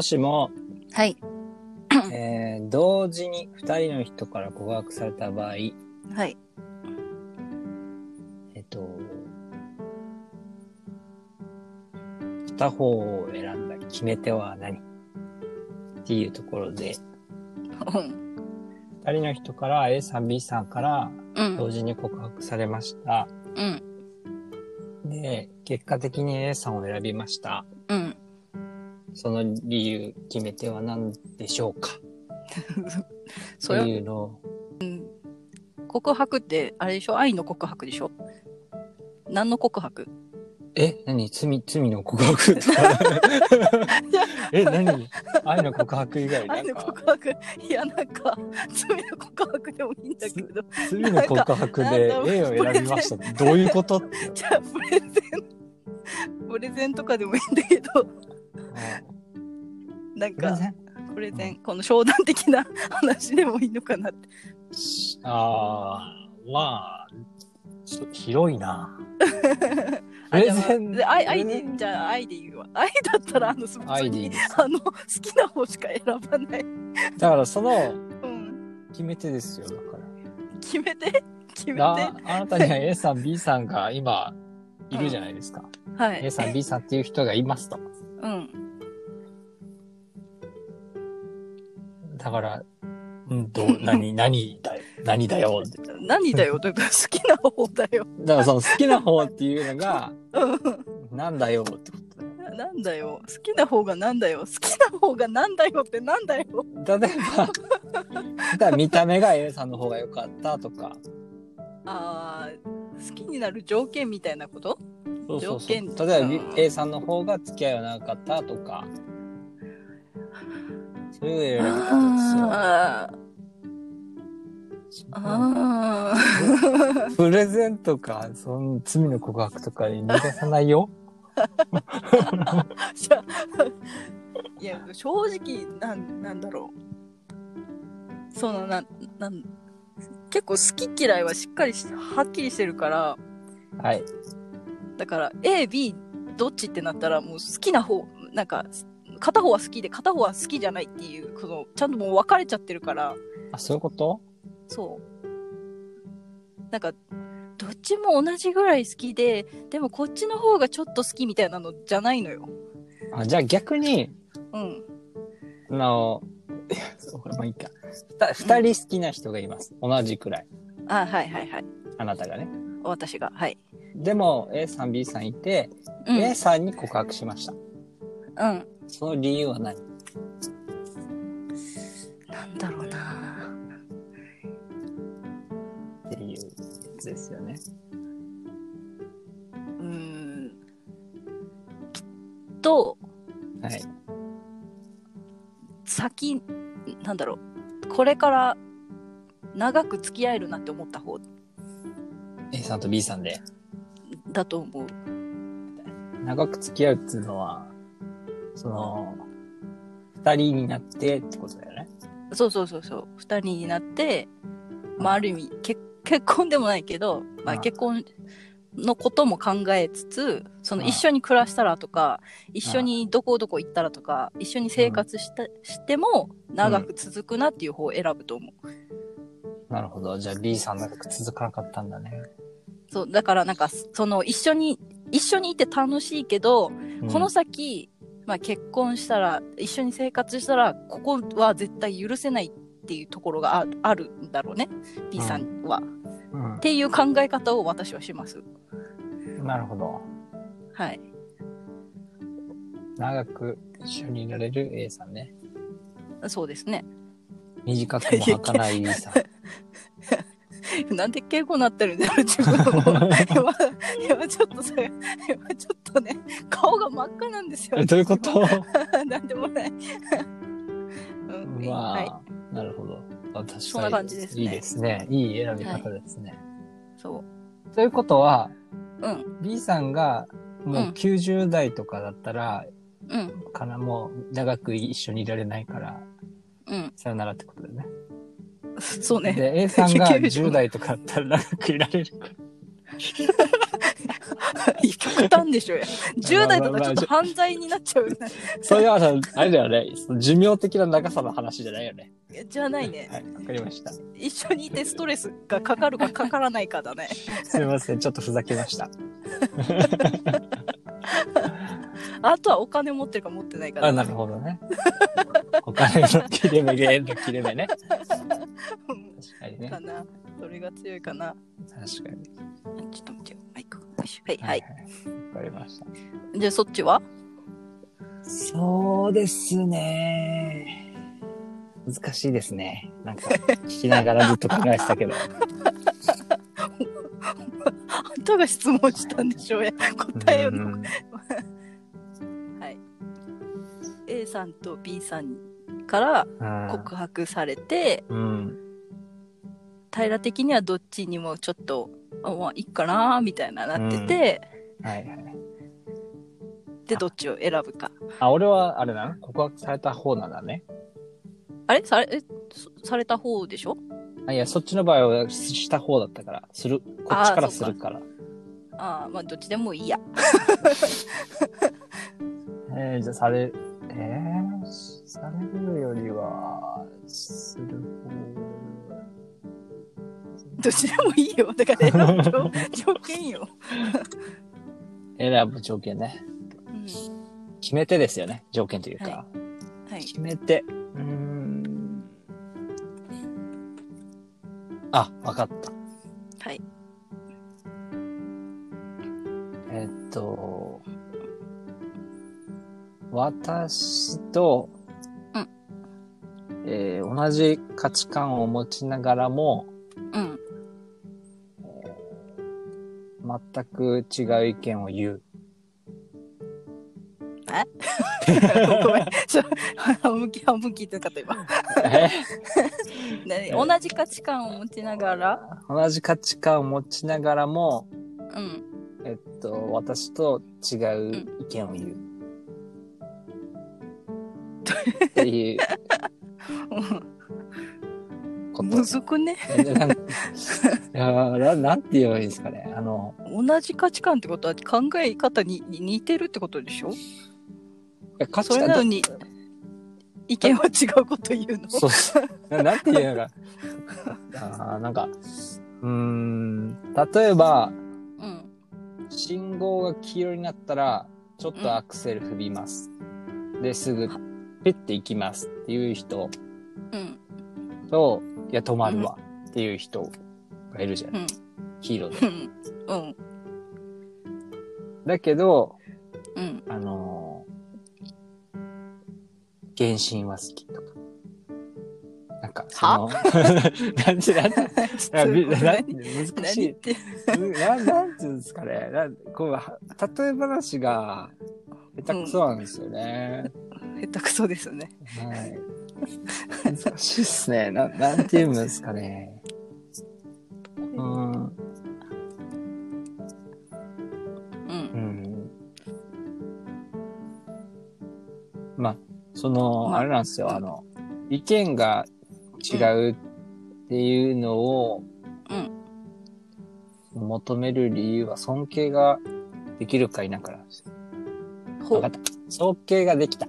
もしも、はい。えー同時に二人の人から告白された場合、はい。えっと、片方を選んだ決め手は何？っていうところで、うん。二人の人から A さん B さんからうん。同時に告白されました。うん。で、結果的に A さんを選びました。うん。その理由、決め手は何でしょうか？それ、というのを、告白って、あれでしょ？愛の告白でしょ？何の告白？え何？罪、罪の告白 え、何？愛の告白以外な愛の告白？いや、なんか、罪の告白でもいいんだけど、罪の告白で A を選びました。どういうこと？じゃあ、プレゼン、プレゼンとかでもいいんだけど、なんか、プレゼンプレゼン、この商談的な話でもいいのかなって。ああ、まあ、ひ広いな。プレゼン。で愛、愛でじゃあ愛で言うわ。愛だったら、あの、あの、好きな方しか選ばない。だからそのうん。決め手ですよ、だか決めて？決めて？ら。ああなたには A さん、B さんが今いるじゃないですか。は A い。さん、B さんっていう人がいますと。うん。だから、うん、どう、何、何だよ、何だよって。何だよ。だから好きな方だよ。だからその好きな方っていうのが、うん。なんだよってことだよ。なんだよ。好きな方がなんだよ。好きな方がなんだよってなんだよ。例えば、だ見た目が A さんの方が良かったとか、あー好きになる条件みたいなこと？そうそうそう条件例えばうん A さんの方が付き合いは長かったとか、そういう選び方あ。あー。プレゼントか、その罪の告白とかに逃がさないよ。いや、正直、なん、なんだろう。その、なん、なん、結構好き嫌いはしっかりし、はっきりしてるから、はい。だから A、B、どっちってなったらもう好きな方、なんか、片方は好きで片方は好きじゃないっていう、この、ちゃんともう分かれちゃってるから、あ、そういうこと？そう。なんか、どっちも同じぐらい好きで、でもこっちの方がちょっと好きみたいなのじゃないのよ。あじゃあ逆に、うん。あの、そうまあいいか。ふた二人好きな人がいます。同じくらい。あ、はいはいはい。あなたがね。私が。はい。でも A さん B さんいて、うん。A さんに告白しました。うん。その理由は何？なんだろうなっていうやつですよね。うーん。きっと、はい。先、なんだろう。これから長く付き合えるなって思った方 A さんと B さんでだと思う。長く付き合うっていうのは、その、二人になってってことだよね。そうそうそうそう。二人になって、まあ、ある意味、結結婚でもないけど、まあ、うん結婚のことも考えつつ、そのうん一緒に暮らしたらとか、一緒にどこどこ行ったらとか、一緒に生活した、しても長く続くなっていう方を選ぶと思う。なるほど。じゃあ B さん長く続かなかったんだね。そう、だからなんか、その一緒に、一緒にいて楽しいけど、この先、まあ結婚したら、一緒に生活したら、ここは絶対許せないっていうところがああるんだろうね。B さんは。うん、っていう考え方を私はします。うん。なるほど。はい。長く一緒にいられる A さんね。そうですね。短くも儚い B さん。なんで敬語になってるんだろう、自分も。今、今ちょっとさ、今ちょっとね、顔が真っ赤なんですよ。えどういうこと？なんでもない。うん、まあ、はい。なるほど。確かに。そんな感じですねいいですね。いい選び方ですね。そということは、う。うん、B さんがもううん90代とかだったら、うん、かな、もう長く一緒にいられないから、うん。さよならってことだよね。そうね。で、A さんが 90 10代とかだったら長くいられるから。極極端でしょや。10代とかちょっと犯罪になっちゃうよね。それはさ、あれだよね。寿命的な長さの話じゃないよね。じゃないね。はい、わかりました。一緒にいてストレスがかかるかかからないかだね。すみません。ちょっとふざけました。あとはお金持ってるか持ってないかだあ、なるほどね。お金の切れ目が円の切れ目ね。確かにねか。な。それが強いかな。確かに。ちょっとはいはい。い。わかりました。じゃあそっちは？そうですね。難しいですね。なんか、聞きながらずっと考えてたけど。あんたが質問したんでしょうや。答えを。うんはい。A さんと B さんからうん告白されて、うん。平的にはどっちにもちょっと、あまあ、いいかなみたいななってて、はいはい。で、どっちを選ぶか。あ、俺は、あれだな。告白された方なんだね。あれ？され、え、そされた方でしょ？あ、いや、そっちの場合はした方だったから、する、こっちからするから。ああ、まあ、どっちでもいいや。えー、じゃあ、され、えー、されるよりは、するどっちでもいいよ。だから選ぶ条条件よ。方。選ぶ条件ね。うん。決め手ですよね。条件というか。ははい。決め手。うーん。あ、わかった。はい。えっと、私と、うんえー同じ価値観を持ちながらも、全く違う意見を言う。ごめん。そう半分き、半分聞いてなかった今。同じ価値観を持ちながら、同じ価値観を持ちながらも、うん。えっと、私と違う意見を言う。っていう こと。むずくね？えなんいやーななんて言えばいいですかね。あの、同じ価値観ってことは考え方にに似てるってことでしょ？価それなのに意見は違うこと言うの？そうそう。ななんて言うの？か。あーなんか、うーん、例えば、うん。信号が黄色になったら、ちょっとアクセル踏みます。で、すぐ、ピッて行きますっていう人うん。と、いや、止まるわっていう人がいるじゃん。うん。黄色で。うん。うん。だけど、うん。あのー原神は好きとか。なんか、その、なんて、なんて、いやびな難しい何言っ。て？うんななんていうんですかね。なこうは例え話が下手くそなんですよね。下手くそですね。はい。難しいっすね。な、なんて言うんですかね。うん。う。うんん。まあ、その、まああれなんですよ。あの、意見が違うっていうのをうん。求める理由は尊敬ができるか否かなんですよ。ほわかった。尊敬ができた。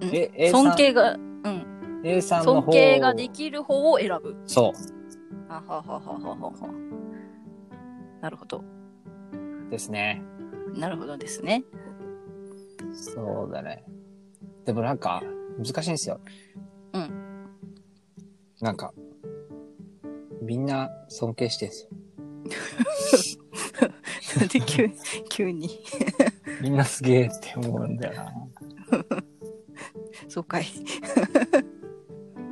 うんえ A さん尊敬が、うん。A さんの方尊敬ができる方を選ぶ。そあはははははは。なるほど。うですね。なるほどですね。そうだね。でもなんか、難しいんですよ。うん。なんか、みんな尊敬してんすよ。で、急に、急に。みんなすげえって思うんだよな。そうかい。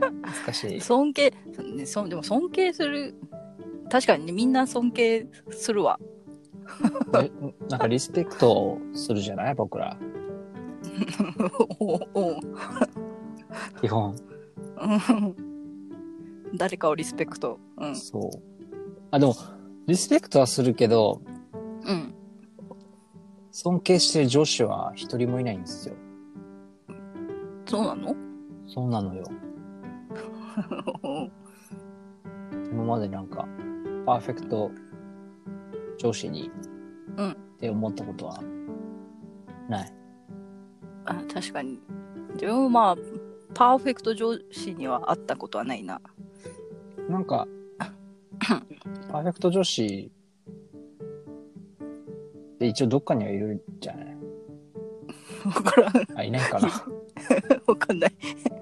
難しい。尊敬、ね、そでも尊敬する、確かにね、みんな尊敬するわ。えなんかリスペクトをするじゃない？僕ら。基本。うん誰かをリスペクト。うん。そう。あ、でも、リスペクトはするけど、うん。尊敬してる女子は一人もいないんですよ。そうなの？そうなのよ。今までなんか、パーフェクト上司にうんって思ったことはない。あ、確かに。でもまあ、パーフェクト上司には会ったことはないな。なんか、パーフェクト女子で一応どっかにはいるんじゃない？わからん。あ、いないかな。わかんない。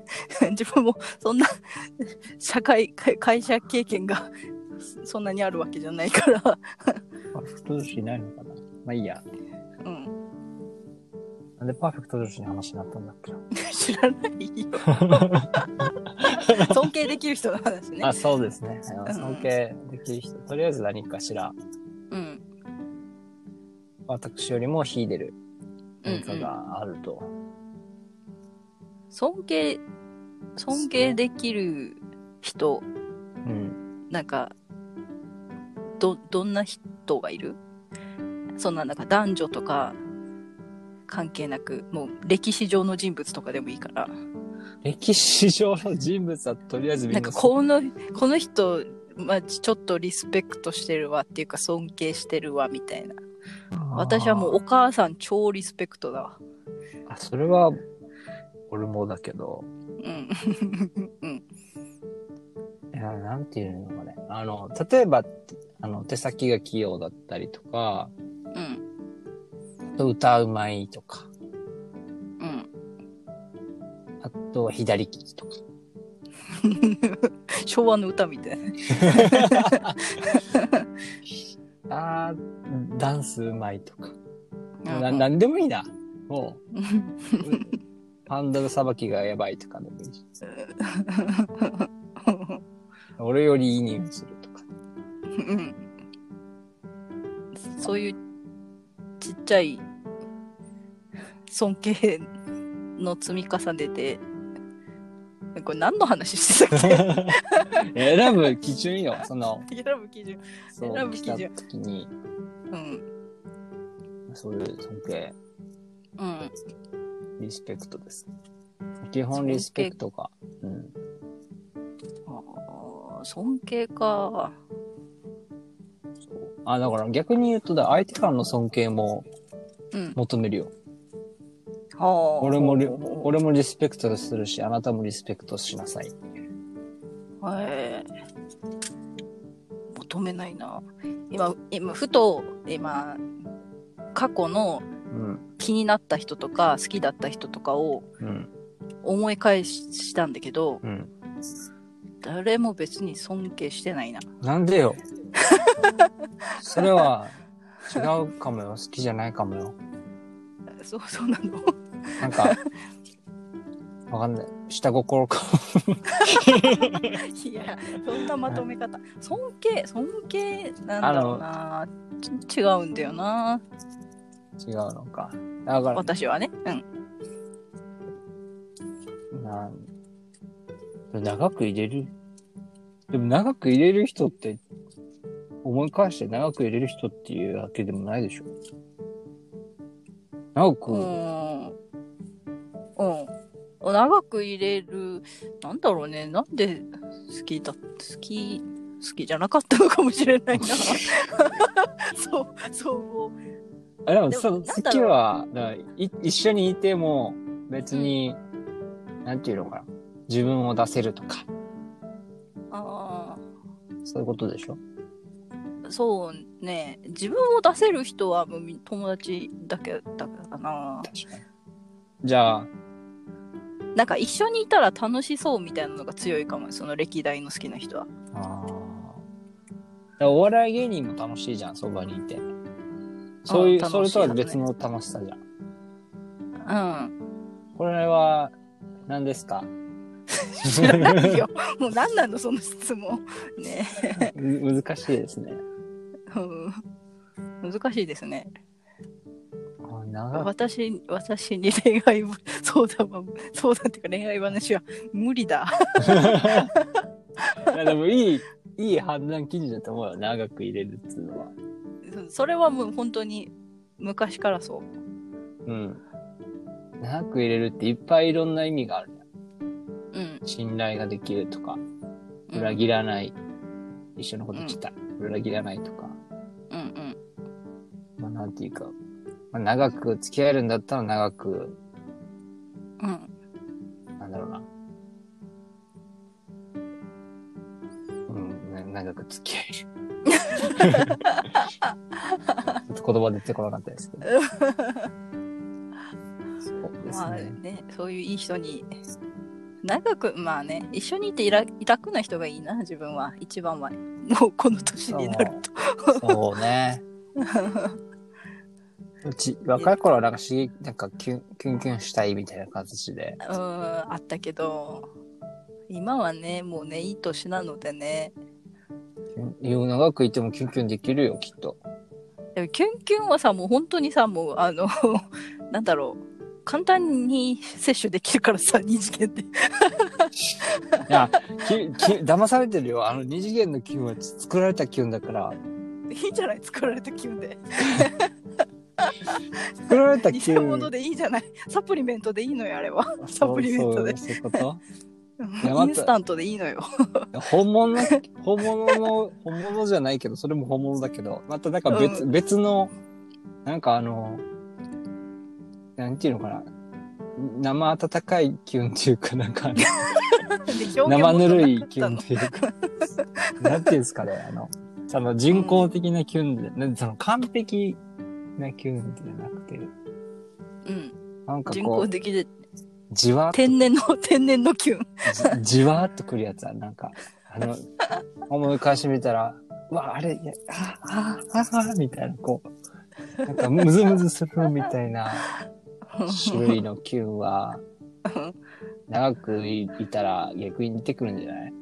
自分もそんな 社会、会会社経験がそんなにあるわけじゃないから。パーフェクト女子いないのかなまあいいや。うん。なんでパーフェクト女子に話になったんだっけな知らないよ。尊敬できる人の話ね。あ、そうですね。尊敬できる人。とりあえず何かしら、うん。私よりも秀でる何かがあると。尊敬、尊敬できる人、うん。なんか、ど、どんな人がいる？そんななんか男女とか関係なく、もう歴史上の人物とかでもいいから。歴史上の人物はとりあえずみんななんかこの、この人、まあ、ちょっとリスペクトしてるわっていうか尊敬してるわみたいな。私はもうお母さん超リスペクトだわ。あ、それは、俺もだけど、うん。うん。いや、なんていうのかね。あの、例えば、あの、手先が器用だったりとか、うん。歌うまいとか、うん。あと左利きとか。昭和の歌みたいな。あーダンスうまいとか。な、うんなんでもいいな。もう、ハンドルさばきがやばいとかでもいいし。俺よりいい匂いするとか。うんそういうちっちゃい尊敬の積み重ねで、これ何の話してたっけ？選ぶ基準よ。その、選ぶ基準。そ選ぶ基準時に、うん。そういう尊敬、うん。リスペクトです。基本リスペクトか。うん。あー尊敬か。そうあ、だから逆に言うとだ、相手からの尊敬もうん。求めるよ。はあ俺もリ、俺もリスペクトするし、あなたもリスペクトしなさい。え求めないな。今、今、ふと、今、過去のうん。気になった人とか、好きだった人とかをうん。思い返したんだけど、うん。誰も別に尊敬してないな。なんでよ。それは、違うかもよ。好きじゃないかもよ。そう、そうなの？なんか、わかんない。下心か。いや、そんなまとめ方。尊敬、尊敬なんだろうな。ち違うんだよな。違うのか。だから、私はね。うん。なん長く入れる？でも長く入れる人って、思い返して長く入れる人っていうわけでもないでしょ。長く、うん。うん。長く入れる、なんだろうね。なんで好きだ、好き、好きじゃなかったのかもしれないな。そう、そう。あでもそう好きはだい一緒にいても別に、なんていうのかな。自分を出せるとか、あそういうことでしょ？あ、そうね。自分を出せる人はもうみ友達だけだからな。確かに。じゃあ、なんか一緒にいたら楽しそうみたいなのが強いかも。その歴代の好きな人は。あーだからお笑い芸人も楽しいじゃん、そばにいて。そういう、それとは別の楽しさじゃん。うん。これは、何ですか？知らないよ。もう何なのその質問。ねむ 難しいですね。うん難しいですね。私、私に恋愛相談は、相談っていうか恋愛話は無理だ。いやでもいい、いい判断基準だと思うよ。長く入れるっていうのは。それはもう本当に昔からそう。うん。長く入れるっていっぱいいろんな意味があるじゃん。うん。信頼ができるとか、うん裏切らない。一緒のこと言ってた。裏切らないとか。うんうん。まあ、なんていうか、まあ、長く付き合えるんだったら長く、うん。なんだろうな。うん、な長く付き合える。言葉出てこなかったですけど。そうですまあね。ね、そういういい人に、長く、まあね、一緒にいていら楽な人がいいな、自分は。一番は。もうこの年になると。そうね。うち、若い頃はなんか刺激、なんかキュン、キュンキュンしたいみたいな形で。うん、あったけど、今はね、もうね、いい年なのでね。長くいてもキュンキュンできるよ、きっと。でもキュンキュンはさ、もう本当にさ、もう、あの、なんだろう。簡単に摂取できるからさ、二次元で。いや、き、き、騙されてるよ。あの二次元のキュンは作られたキュンだから。いいじゃない、作られたキュンで。作られたキ偽ュン。物でいいじゃない。サプリメントでいいのよ、あれは。サプリメントで。そういうこと？インスタントでいいのよ。本物の、本物の、本物じゃないけど、それも本物だけど、またなんか別、う別の、なんかあの、なんていうのかな。生温かいキュンっていうか、なんか生ぬるいもキュンっていうか、なんていうんですかね、あの、その人工的なキュンで、なんその完璧なキュンじゃなくて、うん。なんか人こう、工的でじわ天然の、天然のキュン。じじわーっとくるやつは、なんか、あの、思い返してみたら、う わ、あれ、いやあ、あ、あ、あ、みたいな、こう、なんかムズムズするみたいな種類のキュンは、長くいいたら逆に出てくるんじゃない？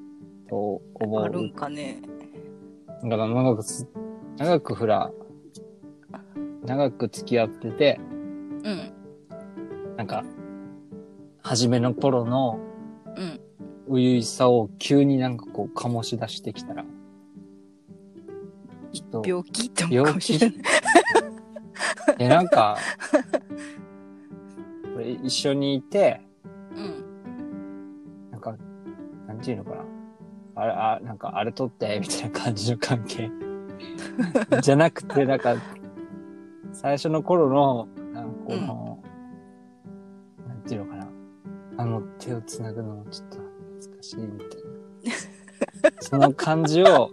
と思あるんう。かね。だから長くす、長くほら、長く付き合ってて、うん。なんか、初めの頃のうん。初々しさを急になんかこう醸し出してきたら、ちょっと、病気って思うかもしれない。え、なんか、これ一緒にいて、うん。なんか、なんていうのかな？あれ、あ、なんか、あれ取って、みたいな感じの関係。じゃなくて、なんか、最初の頃の、なんかこの、あの、手をつなぐのもちょっと懐かしいみたいな。その感じを、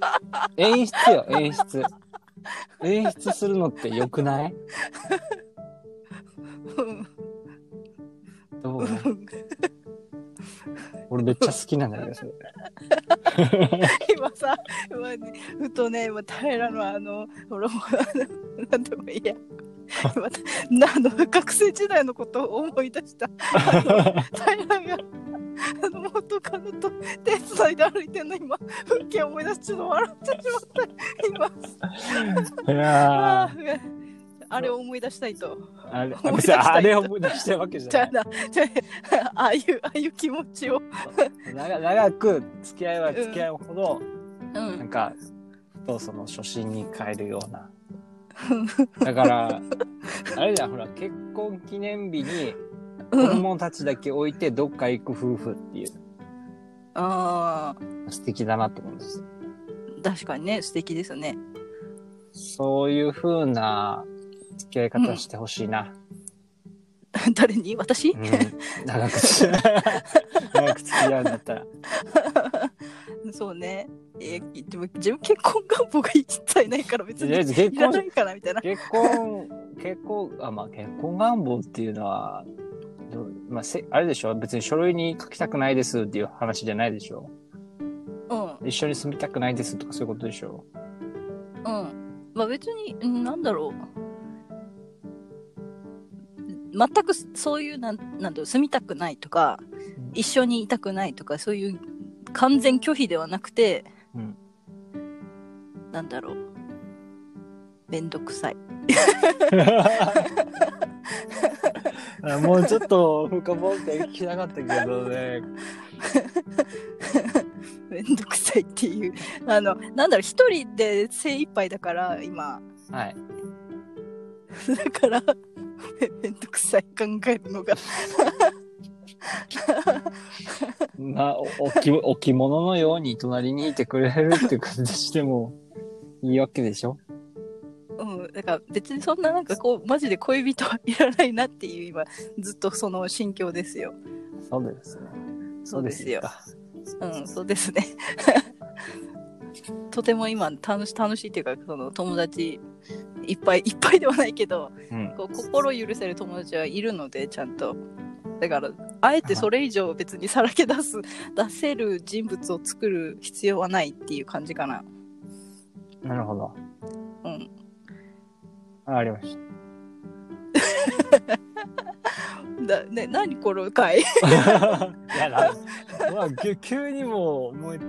演出よ、演出。演出するのって良くない？どう？俺めっちゃ好きなんだけど、それ。今さ、ふとね、今平のあの、ほら、もうあのなんでもいいや。あの学生時代のことを思い出した。平が、あの元カノと手伝いで歩いてんの今、風景思い出してちょっと笑ってしまった。今、いや あれを思い出したいと。ー、あれ、思い出したいとあれを思い出したいわけじゃない。ああ、いう、ああいう気持ちを。長長く付き合いは付き合うほど、うなんん。か、ふとその初心に帰るような。だから、あれじゃん、ほら、結婚記念日に子うん、供たちだけ置いてどっか行く夫婦っていう、あ素敵だなって思うんです確かにね、素敵ですね。そういう風な付き合い方してほしいな。誰に？私？うん、長く 長く付き合うんだったら。そうね。えでも自分結婚願望が一切ないから別に結ないかなみたいな。結婚、結婚、あ、まあ結婚願望っていうのは、まあせ、あれでしょ？別に書類に書きたくないですっていう話じゃないでしょ？うん。一緒に住みたくないですとかそういうことでしょ？うん。まあ別に、うんなんだろう。全くそういう、なんなんだろう、住みたくないとか、一緒にいたくないとか、そういう完全拒否ではなくて、うん。なんだろう。めんどくさい。あもうちょっと深掘って聞きたかったけどね。めんどくさいっていう。あの、なんだろう、一人で精一杯だから、今。はい。だから、めめんどくさい考えるのが。まあ、お置き置物のように隣にいてくれるって感じしてもいいわけでしょ？うん、だから別にそんななんかこう、マジで恋人はいらないなっていう今、ずっとその心境ですよ。そうですね。そうですよか。うん、そうですね。とても今楽し楽しいっていうかその友達いっぱいいっぱいではないけどうん。こう心許せる友達はいるのでちゃんとだからあえてそれ以上別にさらけ出す 出せる人物を作る必要はないっていう感じかな。なるほど。うん。あありまし だね何この回？た。いや、だまあ、急急にもう思いつ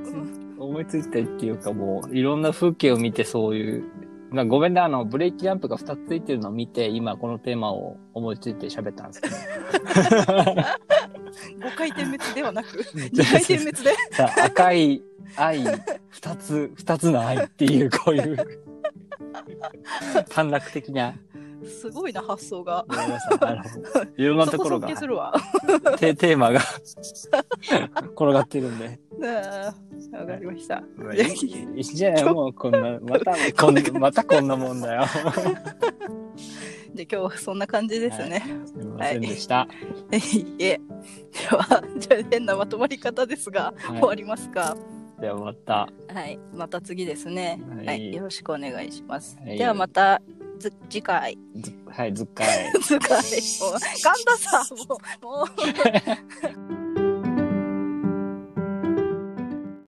思いついてっていうかもういろんな風景を見てそういう、まあ、ごめんね、あの、ブレーキランプが2つついてるのを見て、今このテーマを思いついて喋ったんですけど。5回点滅ではなく 2回点滅で。赤い愛、二つ、二つの愛っていう、こういう、短絡的な、すごいな発想が。いろんなところがテーマが 転がってるんで。わかりましたまあいいいいじゃないもうこんな、また、こんまたこんなもんだよ。で今日はそんな感じですね、すみませんでした。い いえ。では、じゃあ変なまとまり方ですが、はい終わりますか。ではまた。はい。また次ですね。はいはい。よろしくお願いします。はいではまた、ず次回。ずはい、ずっかい。次回。もう、神田さん、もう、もう。